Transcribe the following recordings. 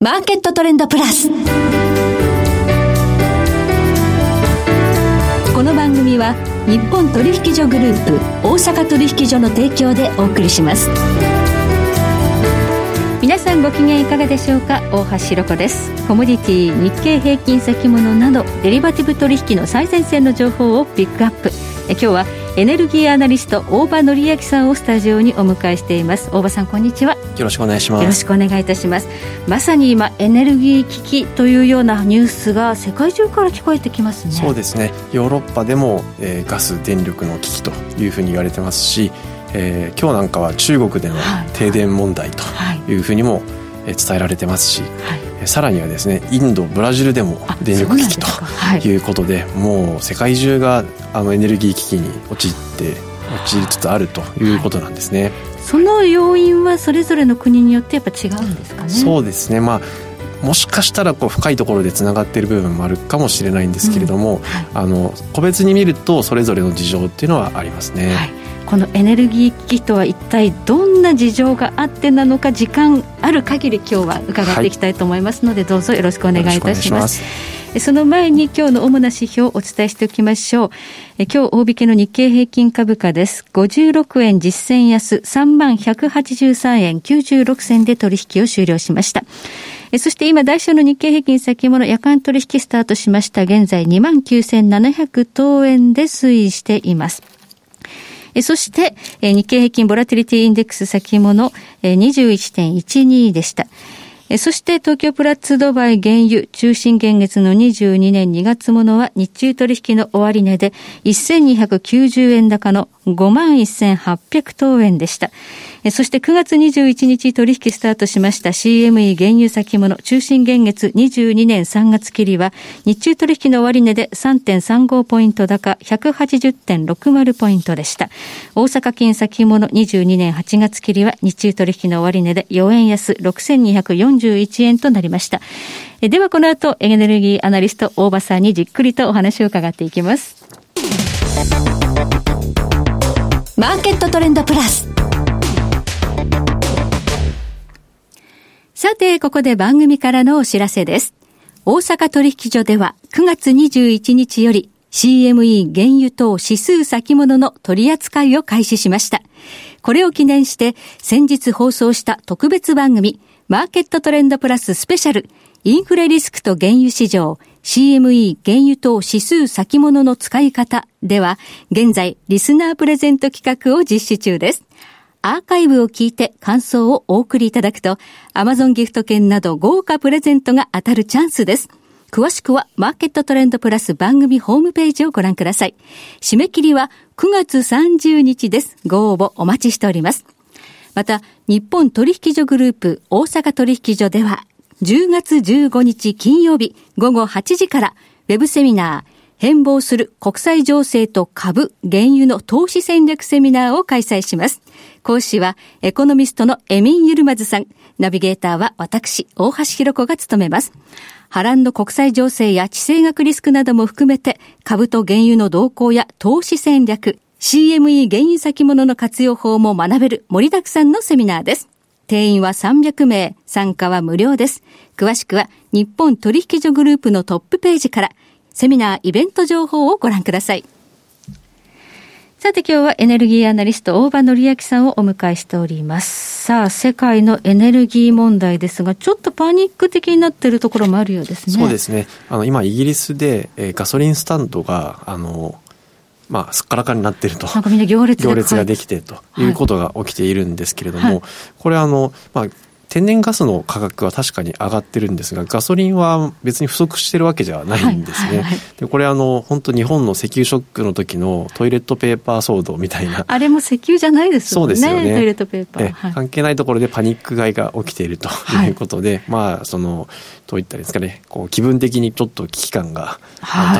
マーケットトレンドプラス。この番組は日本取引所グループ大阪取引所の提供でお送りします。皆さんご機嫌いかがでしょうか？大橋ひろ子です。コモディティ日経平均先物などデリバティブ取引の最前線の情報をピックアップ。え今日はエネルギーアナリスト大場紀明さんをスタジオにお迎えしています。大場さんこんにちは。よろしくお願いします。よろしくお願いいたします。まさに今エネルギー危機というようなニュースが世界中から聞こえてきますね。そうですね。ヨーロッパでも、えー、ガス電力の危機というふうに言われてますし、えー、今日なんかは中国での停電問題とい。うふうにも、伝えられてますし、はい。さらにはですねインドブラジルでも電力危機ということで、はい、もう世界中があのエネルギー危機に陥って陥りつつあるということなんですね、はい、その要因はそれぞれの国によってやっぱ違うんですかね。そうですね。まあもしかしたらこう深いところでつながっている部分もあるかもしれないんですけれども、うん。はい、あの個別に見るとそれぞれの事情っていうのはありますね。はい。このエネルギー危機とは一体どんな事情があってなのか時間ある限り今日は伺っていきたいと思いますので、はい、どうぞよろしくお願いいたしますその前に今日の主な指標をお伝えしておきましょう今日大引けの日経平均株価です56円実践安3万183円96銭で取引を終了しましたそして今、大小の日経平均先物夜間取引スタートしました。現在29,700等円で推移しています。そして、日経平均ボラティリティインデックス先物21.12でした。そして東京プラッツドバイ原油中心現月の22年2月ものは日中取引の終値で1290円高の51,800等円でした。そして9月21日取引スタートしました CME 原油先物中心現月22年3月切りは日中取引の終値で3.35ポイント高180.60ポイントでした。大阪金先物22年8月切りは日中取引の終値で4円安6241円となりました。ではこの後エネルギーアナリスト大場さんにじっくりとお話を伺っていきます。マーケットトレンドプラス。さて、ここで番組からのお知らせです。大阪取引所では9月21日より CME 原油等指数先物の取り扱いを開始しました。これを記念して先日放送した特別番組マーケットトレンドプラススペシャルインフレリスクと原油市場 CME 原油等指数先物の使い方では、現在リスナープレゼント企画を実施中です。アーカイブを聞いて感想をお送りいただくと、Amazon ギフト券など豪華プレゼントが当たるチャンスです。詳しくはマーケットトレンドプラス番組ホームページをご覧ください。締め切りは9月30日です。ご応募お待ちしております。また、日本取引所グループ大阪取引所では、10月15日金曜日午後8時からウェブセミナー変貌する国際情勢と株、原油の投資戦略セミナーを開催します。講師はエコノミストのエミン・ユルマズさん。ナビゲーターは私、大橋弘子が務めます。波乱の国際情勢や地政学リスクなども含めて、株と原油の動向や投資戦略、CME 原油先物の活用法も学べる盛りだくさんのセミナーです。定員は300名、参加は無料です。詳しくは日本取引所グループのトップページから、セミナーイベント情報をご覧ください。さて今日はエネルギーアナリスト大場紀明さんをお迎えしております。さあ、世界のエネルギー問題ですが、ちょっとパニック的になっているところもあるようですね。そうですね。あの、今イギリスで、えー、ガソリンスタンドが、あの、まあ、すっからかになっていると。なんかみんな行列行列ができてということが起きているんですけれども、はい、これあの、まあ、天然ガスの価格は確かに上がってるんですが、ガソリンは別に不足してるわけじゃないんですね。はいはいはい、でこれあの、本当日本の石油ショックの時のトイレットペーパー騒動みたいな。あれも石油じゃないですよね。そうですよね。トイレットペーパー。はい、関係ないところでパニック買いが起きているということで、はい、まあ、その、どういったですかね、こう気分的にちょっと危機感が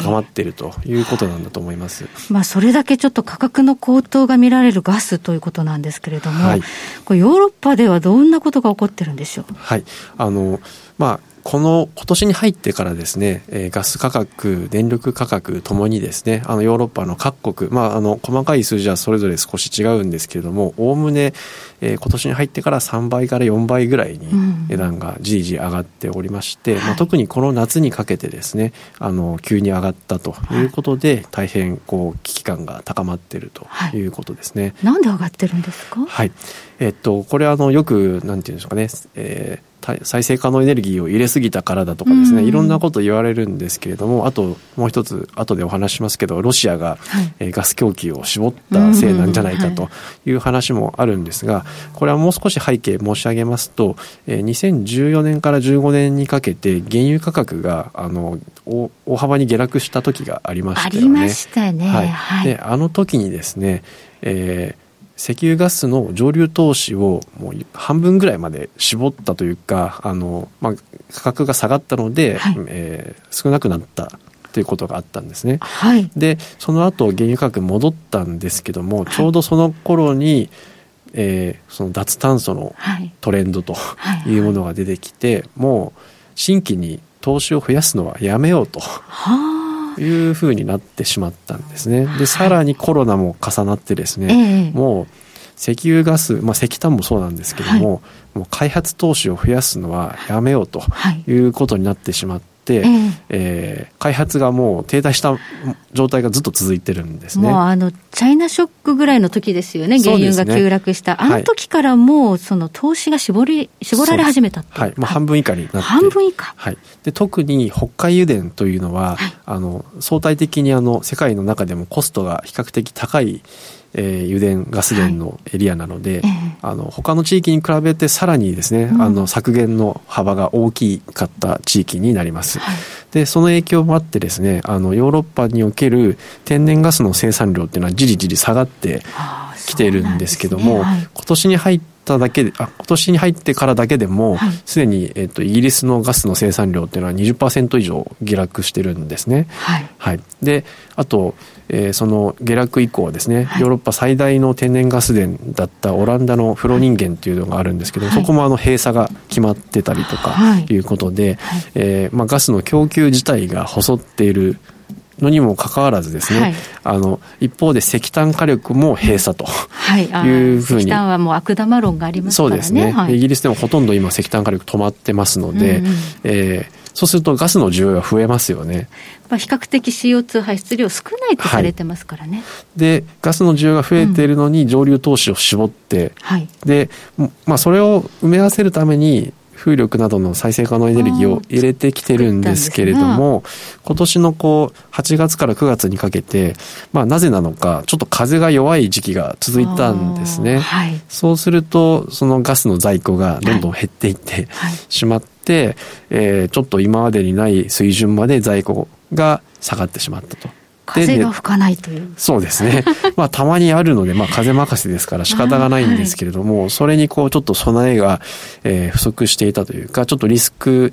高まっているということなんだと思います。はい、まあ、それだけちょっと価格の高騰が見られるガスということなんですけれども、はい、これヨーロッパではどんなことが起こっててるんでしょう。はい。あの、まあ、この今年に入ってからですね、えー、ガス価格、電力価格ともにですね、あのヨーロッパの各国、まあ、あの細かい数字はそれぞれ少し違うんですけれども、おおむね、えー、今年に入ってから3倍から4倍ぐらいに値段がじりじり上がっておりまして、うん、まあ、特にこの夏にかけてですね、あの急に上がったということで、大変こう危機感が高まっているということですね。はい、なんで上がってるんですか？はい、えっとこれはあのよくなんていうんでしょうかね。えー再生可能エネルギーを入れすぎたからだとかですね、いろんなこと言われるんですけれどもあともう一つ後でお話しますけどロシアが、はい、えガス供給を絞ったせいなんじゃないかという話もあるんですがこれはもう少し背景申し上げますと、え2014年から15年にかけて原油価格があの大幅に下落した時がありましたよね。ありましたね。はい、はい、であの時にですね、えー石油ガスの上流投資をもう半分ぐらいまで絞ったというかあの、まあ、価格が下がったので、はい、えー、少なくなったということがあったんですね。はい、でその後原油価格戻ったんですけども、ちょうどその頃に、えー、その脱炭素のトレンドというものが出てきて、もう新規に投資を増やすのはやめようと。はあいうふうになってしまったんですね。で、さらにコロナも重なってですね、もう石油ガス、まあ、石炭もそうなんですけども、はい、もう開発投資を増やすのはやめようとい。うことになってしまって、えー、えー、開発がもう停滞した状態がずっと続いてるんですね。もうあの、チャイナショックぐらいの時ですよね、原油が急落した。ね、あの時からもう、その投資が絞り、絞られ始めたはい。まあ、半分以下になって。半分以下。はい。で、特に北海油田というのは、はい、あの、相対的にあの、世界の中でもコストが比較的高いえー、油田ガス田のエリアなので、はい、あの他の地域に比べてさらにですね、うん、あの削減の幅が大きかった地域になります。はい、でその影響もあってですねあのヨーロッパにおける天然ガスの生産量っていうのはじりじり下がってきてるんですけども、ね。はい、今年に入っただけであ今年に入ってからだけでもすで、に、えっと、イギリスのガスの生産量っていうのは20%以上下落してるんですね。はい、はい、であとえー、その下落以降ですね、はい、ヨーロッパ最大の天然ガス田だったオランダのフロニンゲンというのがあるんですけど、はい、そこもあの閉鎖が決まってたりとかいうことで、はい、えー、まあ、ガスの供給自体が細っているのにもかかわらずですね、はい、あの一方で石炭火力も閉鎖とい。うふうに、石炭はもう悪玉論がありますからね。そうですね、はい、イギリスでもほとんど今石炭火力止まってますので、うんうん、えーそうするとガスの需要が増えますよね。まあ、比較的 CO2 排出量少ないとされてますからね。はい、で、ガスの需要が増えているのに上流投資を絞って、うん、で、まあ、それを埋め合わせるために、風力などの再生可能エネルギーを入れてきてるんですけれども、今年のこう、8月から9月にかけて、まあなぜなのか、ちょっと風が弱い時期が続いたんですね。はい、そうすると、そのガスの在庫がどんどん減っていってしまって、はい、えー、ちょっと今までにない水準まで在庫が下がってしまったと。風が吹かないという。そうですね。まあ、たまにあるので、まあ、風任せですから仕方がないんですけれども、はい、それにこう、ちょっと備えが、えー、不足していたというか、ちょっとリスク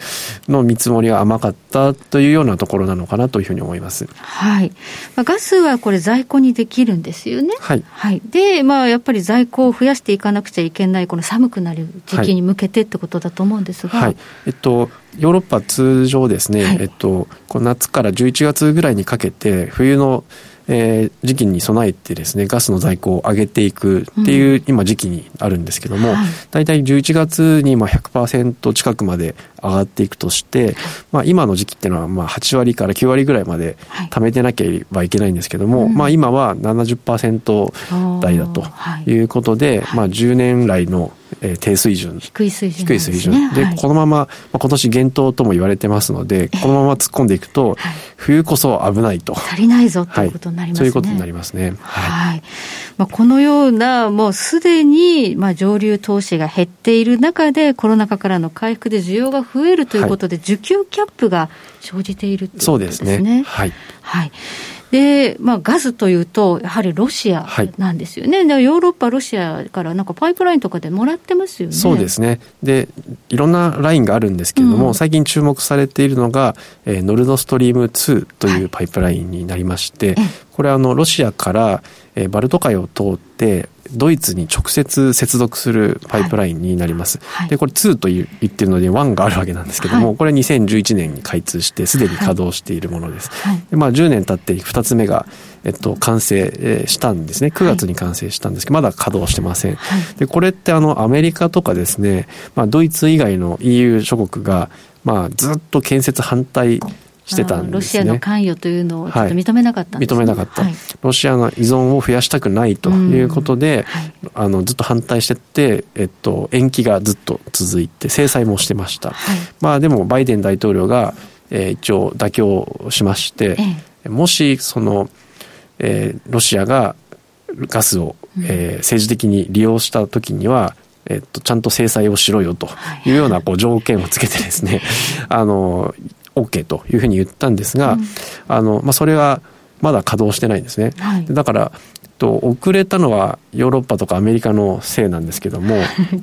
の見積もりが甘かったというようなところなのかなというふうに思います。はい。まあ、ガスはこれ在庫にできるんですよね。はい。はい。で、まあ、やっぱり在庫を増やしていかなくちゃいけない、この寒くなる時期に向けてってことだと思うんですが。はい。えっと、ヨーロッパ通常ですね、はい、えっと、この夏から11月ぐらいにかけて、冬のえー、時期に備えてですねガスの在庫を上げていくっていう、今時期にあるんですけども、はい、大体11月にまあ100%近くまで上がっていくとして、まあ、今の時期っていうのはまあ8割から9割ぐらいまで貯めてなければいけないんですけども、はい、まあ、今は70%台だとい。うことで、まあ、10年来のえー、低水準。低い水準、ね、低い水準。で、はい、このまま、まあ、今年厳冬とも言われてますのでこのまま突っ込んでいくと、はい、冬こそ危ないと。足りないぞということになりますね、そういうことになりますね。はい、まあ、このようなもうすでに、まあ、上流投資が減っている中でコロナ禍からの回復で需要が増えるということで、需給キャップが生じているということですね。そうですね。はい、はい。で、まあ、ガスというと、やはりロシアなんですよね、はい、ヨーロッパ、ロシアからなんかパイプラインとかでもらってますよね。そうですね。でいろんなラインがあるんですけれども、うん、最近注目されているのが、えー、ノルドストリーム2というパイプラインになりまして、はい、これあのロシアから、えー、バルト海を通ってドイツに直接接続するパイプラインになります。はいはい、で、これ2と言ってるので1があるわけなんですけども、はい、これ2011年に開通してすでに稼働しているものです。でまあ10年経って2つ目が、えっと、完成したんですね。9月に完成したんですけど、まだ稼働してません。で、これってあのアメリカとかですね、まあドイツ以外の EU 諸国が、まあずっと建設反対してたんですね。ロシアの関与というのをちょっと認めなかったね。はい、認めなかった、はい、ロシアの依存を増やしたくないということで、はい、あのずっと反対してて、えっと、延期がずっと続いて、制裁もしてました。まあでも、バイデン大統領が、えー、一応妥協しまして、ええ、もし、その、えー、ロシアがガスを、えー、政治的に利用した時には、えっと、ちゃんと制裁をしろよというようなこう条件をつけてですね、あの、OK というふうに言ったんですが、うん、あのまあ、それはまだ稼働してないんですね。はい、だからと遅れたのはヨーロッパとかアメリカのせいなんですけども、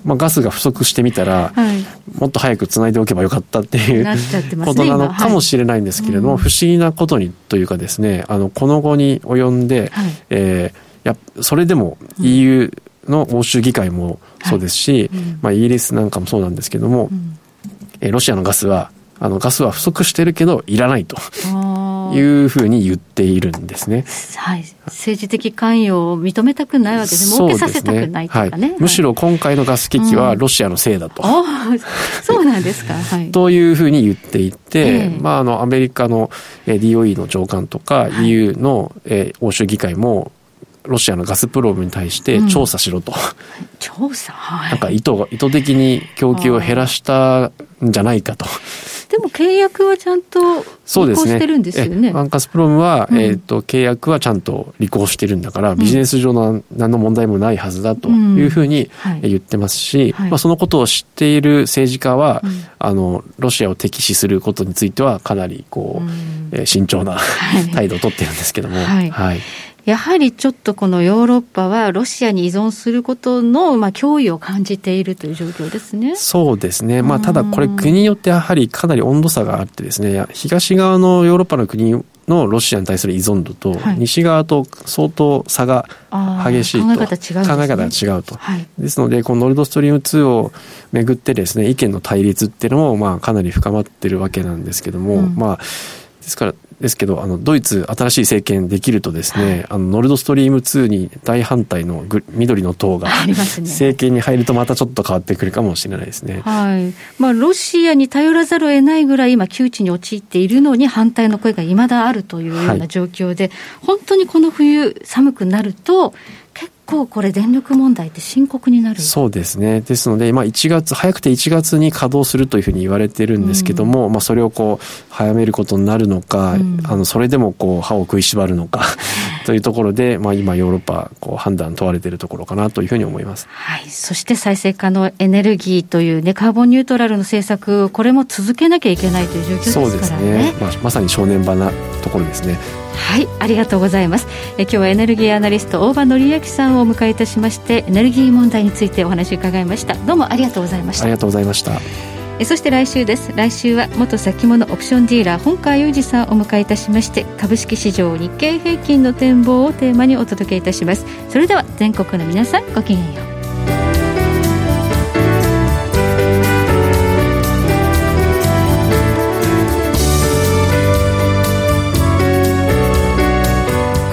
まあ、ガスが不足してみたら、はい、もっと早くつないでおけばよかったっていう、ことなのかもしれないんですけれども、はい、不思議なことにというかですねあのこの後に及んで、はい、えー、やそれでも EU の欧州議会もそうですし、はい。うん、まあ、イギリスなんかもそうなんですけども、うん、えー、ロシアのガスはあのガスは不足してるけどいらないと。いうふうに言っているんですね。はい、政治的関与を認めたくないわけで、儲けさせたくないとかね、はい、むしろ今回のガス危機はロシアのせいだと。うん、そうなんですか。はい、というふうに言っていて、えー、まあ、あのアメリカの DOE の長官とか EU の、え欧州議会もロシアのガスプロームに対して調査しろと、うん、調査、はい、なんか意図意図的に供給を減らしたんじゃないかと。でも契約はちゃんと履行してるんですよね。ワンカスプロムは、うん、えっ、ー、と、契約はちゃんと履行してるんだから、ビジネス上の何の問題もないはずだというふうに言ってますし、はい、まあ、そのことを知っている政治家は、うん、あの、ロシアを敵視することについては、かなり、こう、うん、えー、慎重な態度を取ってるんですけども、はい、はいやはりちょっとこのヨーロッパはロシアに依存することのまあ脅威を感じているという状況ですね。そうですね。まあただこれ国によってやはりかなり温度差があってですね、東側のヨーロッパの国のロシアに対する依存度と、西側と相当差が激しいと、考え方違う、ね、考え方が違うと、はい、ですのでこのノルドストリーム2をめぐってですね意見の対立っていうのもまあかなり深まってるわけなんですけども、うん、まあですからですけど、あの、ドイツ、新しい政権できるとですね、はい、あの、ノルドストリーム2に大反対のグ緑の党が、ね、政権に入るとまたちょっと変わってくるかもしれないですね。はい。まあ、ロシアに頼らざるを得ないぐらい今、窮地に陥っているのに反対の声が未だあるというような状況で、はい、本当にこの冬寒くなると、結構これ、電力問題って深刻になる。そうですね、ですので、まあ、1月、早くて1月に稼働するというふうに言われてるんですけども、うん、まあ、それをこう早めることになるのか、うん、あのそれでもこう歯を食いしばるのか というところで、まあ、今、ヨーロッパ、こう判断問われているところかなというふうに思います、はい、そして再生可能エネルギーという、ね、カーボンニュートラルの政策、これも続けなきゃいけないという状況ですからね。そうですね、まあ、まさに正念場なところですね。はいありがとうございます。え今日はエネルギーアナリスト大場紀明さんをお迎えいたしましてエネルギー問題についてお話を伺いました。どうもありがとうございました。ありがとうございました。えそして来週です。来週は元先物オプションディーラー本川裕二さんをお迎えいたしまして株式市場日経平均の展望をテーマにお届けいたします。それでは全国の皆さんごきげんよう